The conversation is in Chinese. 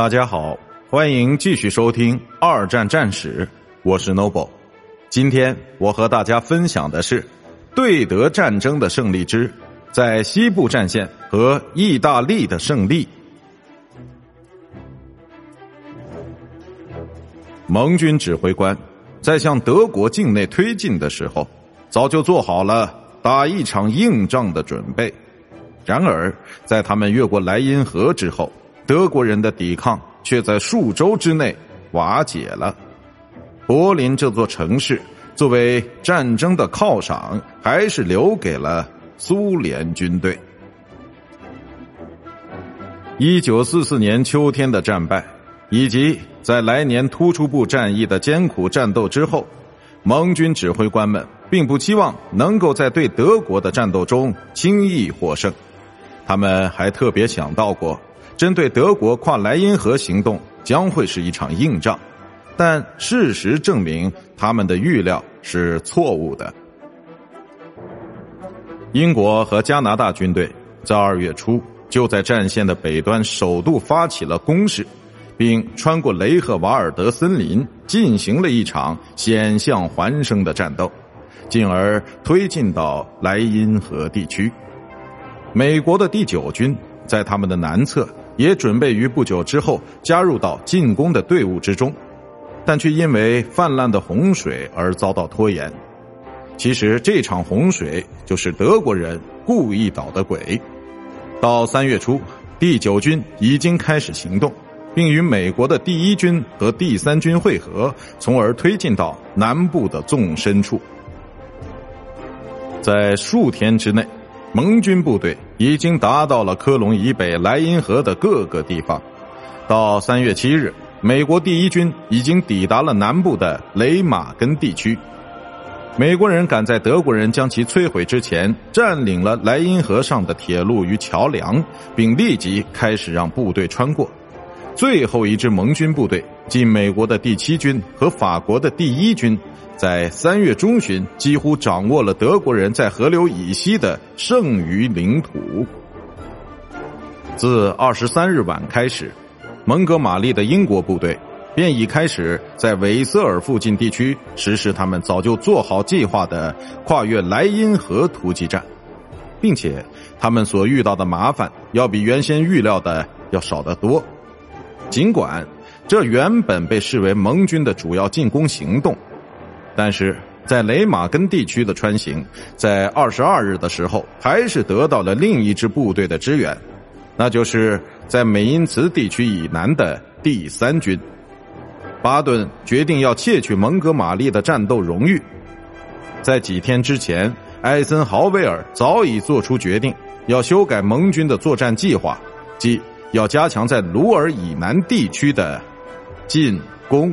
大家好，欢迎继续收听二战战史，我是 Noble。今天我和大家分享的是对德战争的胜利之在西部战线和意大利的胜利。盟军指挥官在向德国境内推进的时候，早就做好了打一场硬仗的准备。然而，在他们越过莱茵河之后，德国人的抵抗却在数周之内瓦解了。柏林这座城市作为战争的犒赏，还是留给了苏联军队。一九四四年秋天的战败，以及在来年突出部战役的艰苦战斗之后，盟军指挥官们并不期望能够在对德国的战斗中轻易获胜。他们还特别想到过。针对德国跨莱茵河行动将会是一场硬仗，但事实证明他们的预料是错误的。英国和加拿大军队在二月初就在战线的北端首度发起了攻势，并穿过雷赫瓦尔德森林进行了一场险象环生的战斗，进而推进到莱茵河地区。美国的第九军在他们的南侧。也准备于不久之后加入到进攻的队伍之中，但却因为泛滥的洪水而遭到拖延。其实这场洪水就是德国人故意捣的鬼。到三月初，第九军已经开始行动，并与美国的第一军和第三军会合，从而推进到南部的纵深处。在数天之内。盟军部队已经达到了科隆以北莱茵河的各个地方。到三月七日，美国第一军已经抵达了南部的雷马根地区。美国人赶在德国人将其摧毁之前，占领了莱茵河上的铁路与桥梁，并立即开始让部队穿过。最后一支盟军部队，即美国的第七军和法国的第一军。在三月中旬，几乎掌握了德国人在河流以西的剩余领土。自二十三日晚开始，蒙哥马利的英国部队便已开始在韦瑟尔附近地区实施他们早就做好计划的跨越莱茵河突击战，并且他们所遇到的麻烦要比原先预料的要少得多。尽管这原本被视为盟军的主要进攻行动。但是在雷马根地区的穿行，在二十二日的时候，还是得到了另一支部队的支援，那就是在美因茨地区以南的第三军。巴顿决定要窃取蒙哥马利的战斗荣誉。在几天之前，艾森豪威尔早已做出决定，要修改盟军的作战计划，即要加强在鲁尔以南地区的进攻。